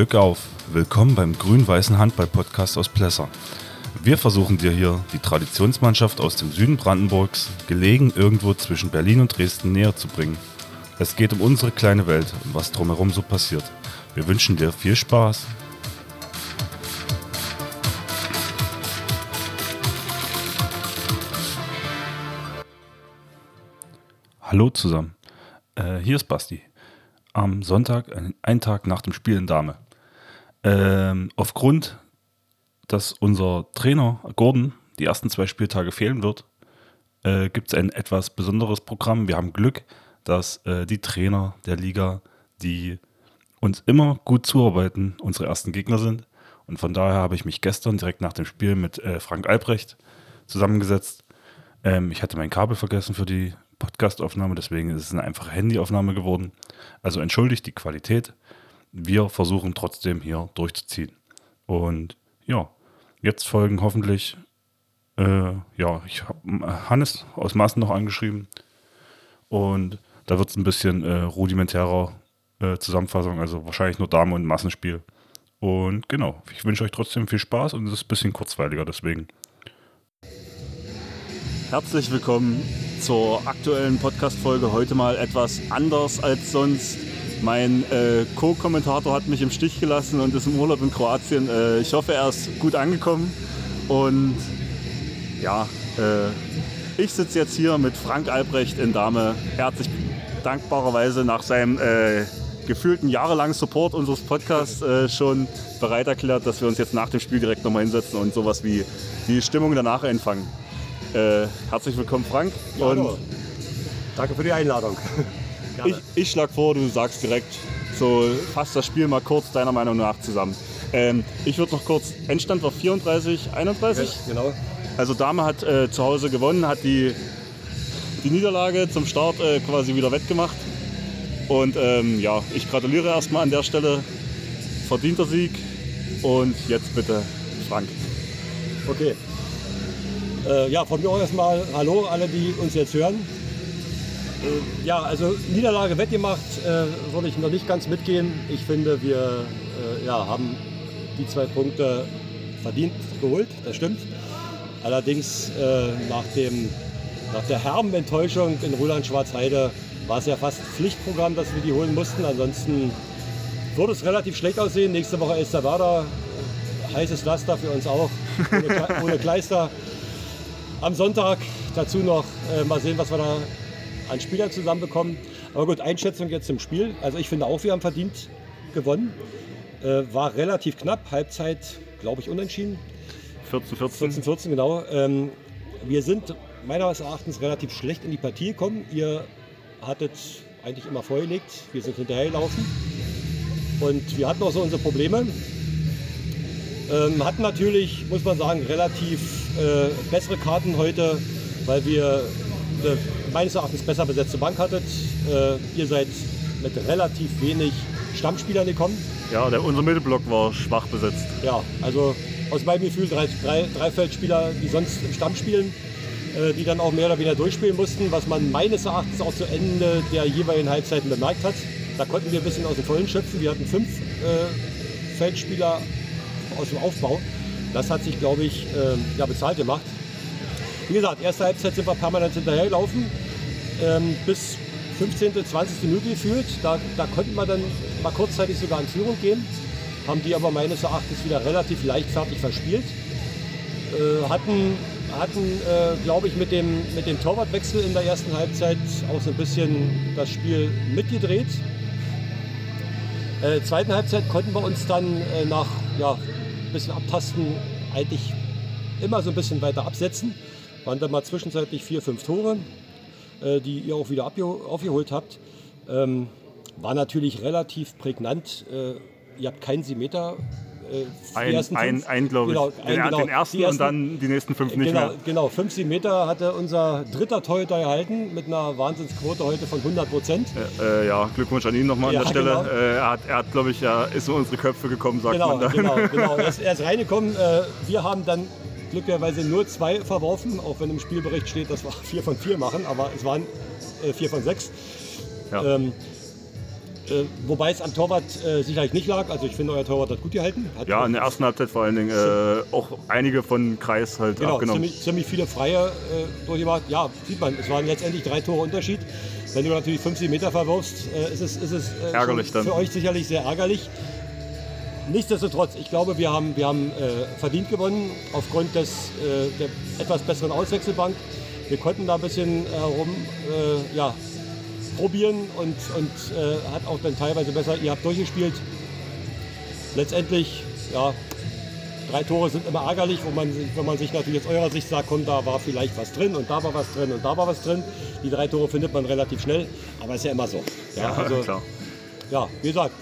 Glück auf! Willkommen beim grün-weißen Handball-Podcast aus Plesser. Wir versuchen dir hier die Traditionsmannschaft aus dem Süden Brandenburgs, gelegen irgendwo zwischen Berlin und Dresden, näher zu bringen. Es geht um unsere kleine Welt und was drumherum so passiert. Wir wünschen dir viel Spaß. Hallo zusammen, äh, hier ist Basti. Am Sonntag, ein, einen Tag nach dem Spiel in Dame. Ähm, aufgrund, dass unser Trainer Gordon die ersten zwei Spieltage fehlen wird, äh, gibt es ein etwas besonderes Programm. Wir haben Glück, dass äh, die Trainer der Liga, die uns immer gut zuarbeiten, unsere ersten Gegner sind. Und von daher habe ich mich gestern direkt nach dem Spiel mit äh, Frank Albrecht zusammengesetzt. Ähm, ich hatte mein Kabel vergessen für die Podcastaufnahme, deswegen ist es eine einfache Handyaufnahme geworden. Also entschuldigt die Qualität. Wir versuchen trotzdem hier durchzuziehen. Und ja, jetzt folgen hoffentlich, äh, ja, ich habe Hannes aus Maßen noch angeschrieben. Und da wird es ein bisschen äh, rudimentärer äh, Zusammenfassung, also wahrscheinlich nur Dame- und Massenspiel. Und genau, ich wünsche euch trotzdem viel Spaß und es ist ein bisschen kurzweiliger deswegen. Herzlich willkommen zur aktuellen Podcast-Folge. Heute mal etwas anders als sonst. Mein äh, Co-Kommentator hat mich im Stich gelassen und ist im Urlaub in Kroatien. Äh, ich hoffe, er ist gut angekommen. Und ja, äh, ich sitze jetzt hier mit Frank Albrecht in Dame. Er sich dankbarerweise nach seinem äh, gefühlten jahrelangen Support unseres Podcasts äh, schon bereit erklärt, dass wir uns jetzt nach dem Spiel direkt nochmal hinsetzen und sowas wie die Stimmung danach einfangen. Äh, herzlich willkommen, Frank. Ja, und Danke für die Einladung. Ich, ich schlage vor, du sagst direkt, so fasst das Spiel mal kurz deiner Meinung nach zusammen. Ähm, ich würde noch kurz, Endstand war 34, 31. Ja, genau. Also Dame hat äh, zu Hause gewonnen, hat die, die Niederlage zum Start äh, quasi wieder wettgemacht. Und ähm, ja, ich gratuliere erstmal an der Stelle. Verdienter Sieg. Und jetzt bitte Frank. Okay. Äh, ja, von mir auch erstmal Hallo alle, die uns jetzt hören. Äh, ja, also Niederlage wettgemacht, äh, würde ich noch nicht ganz mitgehen. Ich finde, wir äh, ja, haben die zwei Punkte verdient geholt, das stimmt. Allerdings äh, nach, dem, nach der herben Enttäuschung in Roland-Schwarzheide war es ja fast Pflichtprogramm, dass wir die holen mussten. Ansonsten würde es relativ schlecht aussehen. Nächste Woche ist der Werder. Heißes Laster für uns auch, ohne, ohne Kleister. Am Sonntag dazu noch äh, mal sehen, was wir da an Spielern zusammenbekommen. Aber gut, Einschätzung jetzt im Spiel. Also ich finde auch, wir haben verdient gewonnen. Äh, war relativ knapp, Halbzeit, glaube ich, unentschieden. 14, 14. 14, 14, genau. Ähm, wir sind meines Erachtens relativ schlecht in die Partie gekommen. Ihr hattet eigentlich immer vorgelegt. Wir sind hinterhergelaufen. Und wir hatten auch so unsere Probleme. Ähm, hatten natürlich, muss man sagen, relativ äh, bessere Karten heute, weil wir meines Erachtens besser besetzte Bank hattet. Äh, ihr seid mit relativ wenig Stammspielern gekommen. Ja, der, unser Mittelblock war schwach besetzt. Ja, also aus meinem Gefühl drei, drei, drei Feldspieler, die sonst im Stamm spielen, äh, die dann auch mehr oder weniger durchspielen mussten, was man meines Erachtens auch zu Ende der jeweiligen Halbzeiten bemerkt hat. Da konnten wir ein bisschen aus dem Vollen schöpfen. Wir hatten fünf äh, Feldspieler aus dem Aufbau. Das hat sich, glaube ich, äh, ja, bezahlt gemacht. Wie gesagt, erste Halbzeit sind wir permanent hinterhergelaufen. Ähm, bis 15., 20. Minute gefühlt. Da, da konnten wir dann mal kurzzeitig sogar in Führung gehen. Haben die aber meines Erachtens wieder relativ leichtfertig verspielt. Äh, hatten, hatten äh, glaube ich, mit dem, mit dem Torwartwechsel in der ersten Halbzeit auch so ein bisschen das Spiel mitgedreht. Äh, zweiten Halbzeit konnten wir uns dann äh, nach ja, ein bisschen Abtasten eigentlich immer so ein bisschen weiter absetzen. Waren dann mal zwischenzeitlich vier, fünf Tore, äh, die ihr auch wieder aufgeholt habt. Ähm, war natürlich relativ prägnant. Äh, ihr habt keinen Simeter äh, ein, ein, ein glaube ich. Genau, ein, den, genau. den ersten ersten, und dann die nächsten fünf nicht genau, mehr. Genau, 50 Meter hatte unser dritter Torhüter gehalten mit einer Wahnsinnsquote heute von 100 Prozent. Äh, äh, ja, Glückwunsch an ihn nochmal ja, an der Stelle. Genau. Äh, er hat, er hat glaube ich, ja, ist in unsere Köpfe gekommen, sagt genau, man dann. Genau, genau. Er ist, er ist reingekommen. Äh, wir haben dann glücklicherweise nur zwei verworfen, auch wenn im Spielbericht steht, dass wir vier von vier machen, aber es waren äh, vier von sechs. Ja. Ähm, Äh, wobei es am Torwart äh, sicherlich nicht lag. Also ich finde, euer Torwart hat gut gehalten. Hat Ja, in der ersten Halbzeit vor allen Dingen äh, auch einige von Kreis halt Genau, abgenommen. ziemlich, ziemlich viele Freie äh, durchgemacht. Ja, sieht man, es waren letztendlich drei Tore Unterschied. Wenn du natürlich 50 Meter verwirfst, äh, ist es, ist es äh, Ärgerlich dann. für euch sicherlich sehr ärgerlich. Nichtsdestotrotz, ich glaube, wir haben, wir haben äh, verdient gewonnen aufgrund des, äh, der etwas besseren Auswechselbank. Wir konnten da ein bisschen herum äh, ja, probieren und, und äh, hat auch dann teilweise besser, ihr habt durchgespielt. Letztendlich, ja, drei Tore sind immer ärgerlich, wo man, wenn man sich natürlich aus eurer Sicht sagt, komm, da war vielleicht was drin und da war was drin und da war was drin. Die drei Tore findet man relativ schnell, aber ist ja immer so. Ja, also, klar. ja wie gesagt,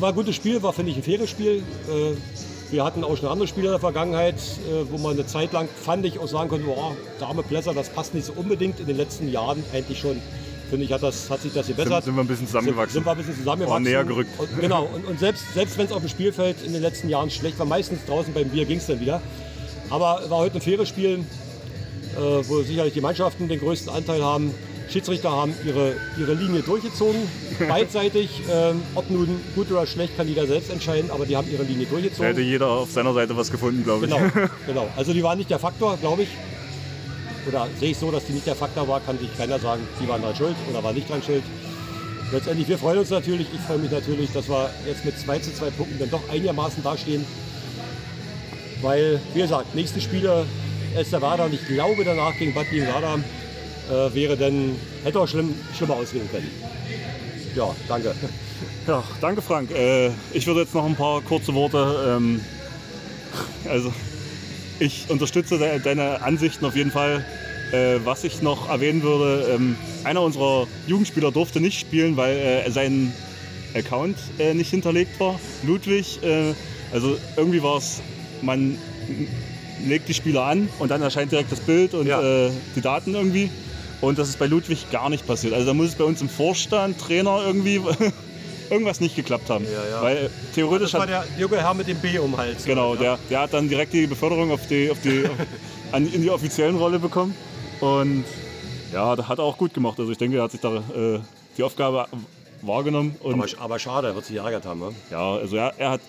war ein gutes Spiel, war, finde ich, ein faires Spiel. Äh, wir hatten auch schon andere Spiele in der Vergangenheit, äh, wo man eine Zeit lang, fand ich, auch sagen konnte, boah, Dame Plesser, das passt nicht so unbedingt. In den letzten Jahren eigentlich schon, finde ich, hat, das, hat sich das Sind, gebessert. sind wir ein bisschen zusammengewachsen. Sind wir ein bisschen zusammengewachsen. Oh, näher gerückt. Und, genau, und, und selbst, selbst wenn es auf dem Spielfeld in den letzten Jahren schlecht war, meistens draußen beim Bier ging es dann wieder. Aber war heute ein faires Spiel, äh, wo sicherlich die Mannschaften den größten Anteil haben. Schiedsrichter haben ihre, ihre Linie durchgezogen, beidseitig. Ähm, ob nun gut oder schlecht, kann jeder selbst entscheiden, aber die haben ihre Linie Da hätte durchgezogen. jeder auf seiner Seite was gefunden, glaube ich. Genau, genau. Also die waren nicht der Faktor, glaube ich. Oder sehe ich so, dass die nicht der Faktor war, kann sich keiner sagen, die waren dran schuld oder waren nicht dran schuld. Letztendlich, wir freuen uns natürlich. Ich freue mich natürlich, dass wir jetzt mit 2 zu 2 Punkten dann doch einigermaßen dastehen. Weil, wie gesagt, nächste Spiele Elsterwerda und ich glaube danach gegen Bad Liebenwerda äh, wäre dann, hätte auch schlimm, schlimmer ausgehen können. Ja, danke. Ja, danke Frank. Äh, ich würde jetzt noch ein paar kurze Worte. Ähm, also ich unterstütze de deine Ansichten auf jeden Fall. Äh, was ich noch erwähnen würde, ähm, einer unserer Jugendspieler durfte nicht spielen, weil äh, sein Account äh, nicht hinterlegt war. Ludwig, äh, also irgendwie war es, man legt die Spieler an und dann erscheint direkt das Bild und Ja. äh, die Daten irgendwie. Und das ist bei Ludwig gar nicht passiert. Also da muss es bei uns im Vorstand, Trainer irgendwie irgendwas nicht geklappt haben. Ja, ja. Weil äh, theoretisch Das war der junge Herr mit dem B um Hals. genau, Ja. der, der hat dann direkt die Beförderung auf die, auf die, an, in die offiziellen Rolle bekommen. Und ja, das hat er auch gut gemacht. Also ich denke, er hat sich da äh, die Aufgabe wahrgenommen. Aber, aber schade, er wird sich geärgert haben. Ne? ja, also er, er hat,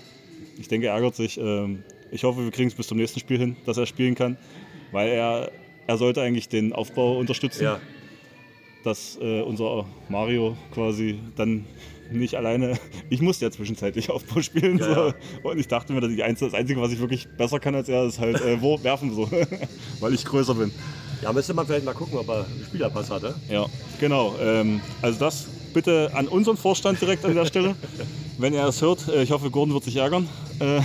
ich denke, er ärgert sich. Ähm, ich hoffe, wir kriegen es bis zum nächsten Spiel hin, dass er spielen kann. Weil er, er sollte eigentlich den Aufbau unterstützen. Ja. dass äh, unser Mario quasi dann nicht alleine. Ich musste ja zwischenzeitlich Aufbau spielen. Ja, so. ja. Und ich dachte mir, dass das Einzige, was ich wirklich besser kann als er, ist halt äh, wo werfen so. Weil ich größer bin. ja, müsste man vielleicht mal gucken, ob er einen Spielerpass hatte. Ja, genau. Ähm, also das bitte an unseren Vorstand direkt an der Stelle. Wenn er es hört, äh, ich hoffe, Gordon wird sich ärgern. Äh,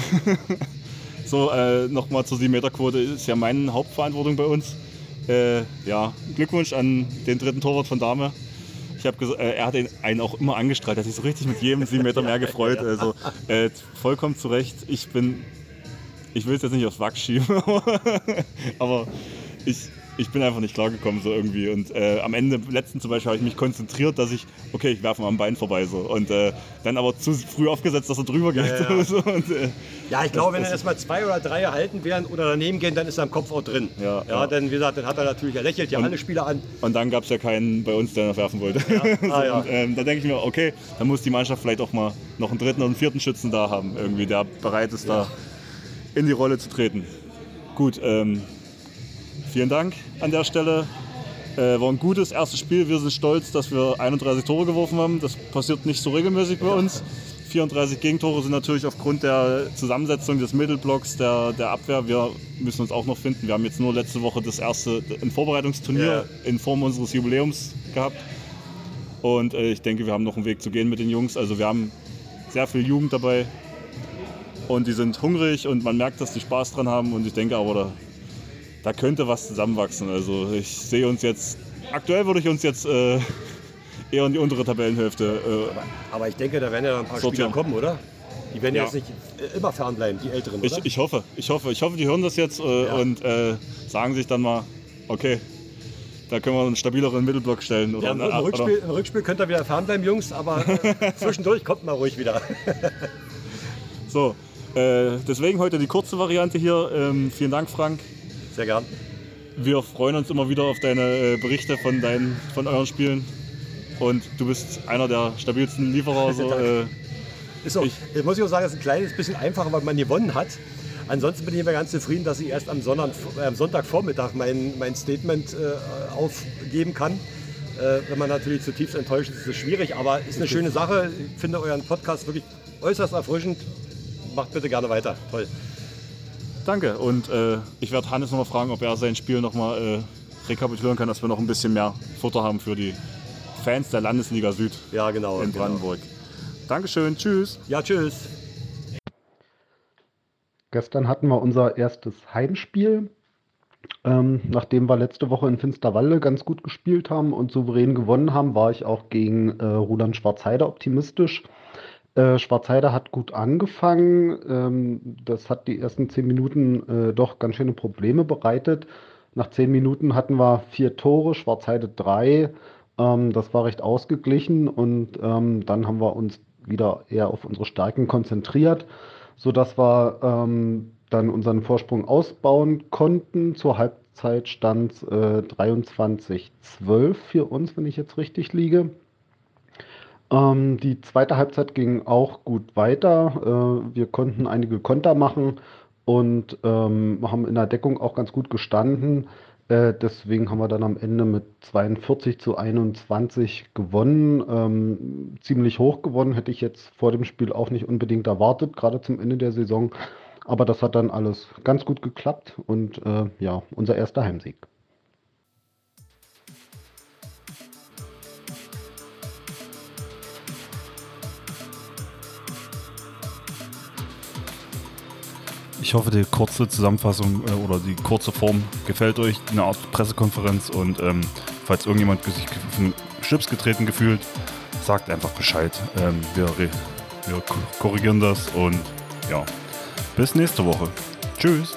so, äh, nochmal zur 7-Meter-Quote ist ja meine Hauptverantwortung bei uns. Äh, ja, Glückwunsch an den dritten Torwart von Dame. Ich gesagt, äh, er hat einen auch immer angestrahlt, er hat sich so richtig mit jedem 7 Meter mehr gefreut. Also äh, vollkommen zu Recht. Ich bin, ich will es jetzt nicht aufs Wachs schieben, aber ich, ich bin einfach nicht klargekommen so irgendwie. Und äh, am Ende, letzten zum Beispiel, habe ich mich konzentriert, dass ich, okay, ich werfe mal am Bein vorbei so. Und äh, dann aber zu früh aufgesetzt, dass er drüber geht. Ja, ja. So, und, äh, Ja, ich glaube, wenn dann erstmal zwei oder drei erhalten wären oder daneben gehen, dann ist er im Kopf auch drin. Ja, ja, denn wie gesagt, dann hat er natürlich, er lächelt ja alle Spieler an. Und dann gab es ja keinen bei uns, der noch werfen wollte. so, Ah, ja. und, ähm, da denke ich mir, okay, dann muss die Mannschaft vielleicht auch mal noch einen dritten oder einen vierten Schützen da haben, irgendwie, der bereit ist, da in die Rolle zu treten. Gut, ähm, vielen Dank an der Stelle. Äh, war ein gutes erstes Spiel. Wir sind stolz, dass wir 31 Tore geworfen haben. Das passiert nicht so regelmäßig bei uns. 34 Gegentore sind natürlich aufgrund der Zusammensetzung des Mittelblocks, der, der Abwehr. Wir müssen uns auch noch finden. Wir haben jetzt nur letzte Woche das erste ein Vorbereitungsturnier Ja. in Form unseres Jubiläums gehabt. Und äh, ich denke, wir haben noch einen Weg zu gehen mit den Jungs. Also wir haben sehr viel Jugend dabei. Und die sind hungrig und man merkt, dass die Spaß dran haben. Und ich denke aber, da, da könnte was zusammenwachsen. Also ich sehe uns jetzt, aktuell würde ich uns jetzt äh, eher in die untere Tabellenhälfte. Äh, Aber ich denke, da werden ja ein paar Sortieren. Spieler kommen, oder? Die werden ja. Jetzt nicht äh, immer fernbleiben, die Älteren, ich, ich hoffe, ich hoffe, ich hoffe, die hören das jetzt äh, Ja. und äh, sagen sich dann mal, okay, da können wir einen stabileren Mittelblock stellen. Oder, ja, im, im, oder- Rückspiel, Im Rückspiel könnt ihr wieder fernbleiben, Jungs, aber äh, zwischendurch kommt mal ruhig wieder. So, deswegen heute die kurze Variante hier. Ähm, vielen Dank, Frank. Sehr gern. Wir freuen uns immer wieder auf deine äh, Berichte von, deinen, von euren Spielen. und du bist einer der stabilsten Lieferer. So, äh, ist auch, ich, muss ich auch sagen, es ist ein kleines bisschen einfacher, weil man gewonnen hat. Ansonsten bin ich immer ganz zufrieden, dass ich erst am, Sonntag, äh, Sonntagvormittag mein, mein Statement äh, aufgeben kann. Äh, wenn man natürlich zutiefst enttäuscht ist, ist es schwierig, aber ist eine schöne Sache. Ich finde euren Podcast wirklich äußerst erfrischend. Macht bitte gerne weiter. Toll. Danke. Und äh, ich werde Hannes nochmal fragen, ob er sein Spiel nochmal äh, rekapitulieren kann, dass wir noch ein bisschen mehr Futter haben für die Fans der Landesliga Süd ja, genau, in Brandenburg. Genau. Dankeschön. Tschüss. Ja, tschüss. Gestern hatten wir unser erstes Heimspiel. Ähm, nachdem wir letzte Woche in Finsterwalde ganz gut gespielt haben und souverän gewonnen haben, war ich auch gegen äh, Roland Schwarzheide optimistisch. Äh, Schwarzheide hat gut angefangen. Ähm, das hat die ersten zehn Minuten äh, doch ganz schöne Probleme bereitet. Nach zehn Minuten hatten wir vier Tore, Schwarzheide drei. Ähm, das war recht ausgeglichen und ähm, dann haben wir uns wieder eher auf unsere Stärken konzentriert, sodass wir ähm, dann unseren Vorsprung ausbauen konnten. Zur Halbzeit stand äh, 23-12 für uns, wenn ich jetzt richtig liege. Ähm, die zweite Halbzeit ging auch gut weiter. Äh, wir konnten einige Konter machen und ähm, haben in der Deckung auch ganz gut gestanden. Äh, deswegen haben wir dann am Ende mit 42 zu 21 gewonnen. Ähm, ziemlich hoch gewonnen, hätte ich jetzt vor dem Spiel auch nicht unbedingt erwartet, gerade zum Ende der Saison. Aber das hat dann alles ganz gut geklappt und äh, ja, unser erster Heimsieg. Ich hoffe, die kurze Zusammenfassung äh, oder die kurze Form gefällt euch, eine Art Pressekonferenz. Und ähm, falls irgendjemand sich den Schlips getreten gefühlt, sagt einfach Bescheid. Ähm, wir, wir korrigieren das und ja, bis nächste Woche. Tschüss.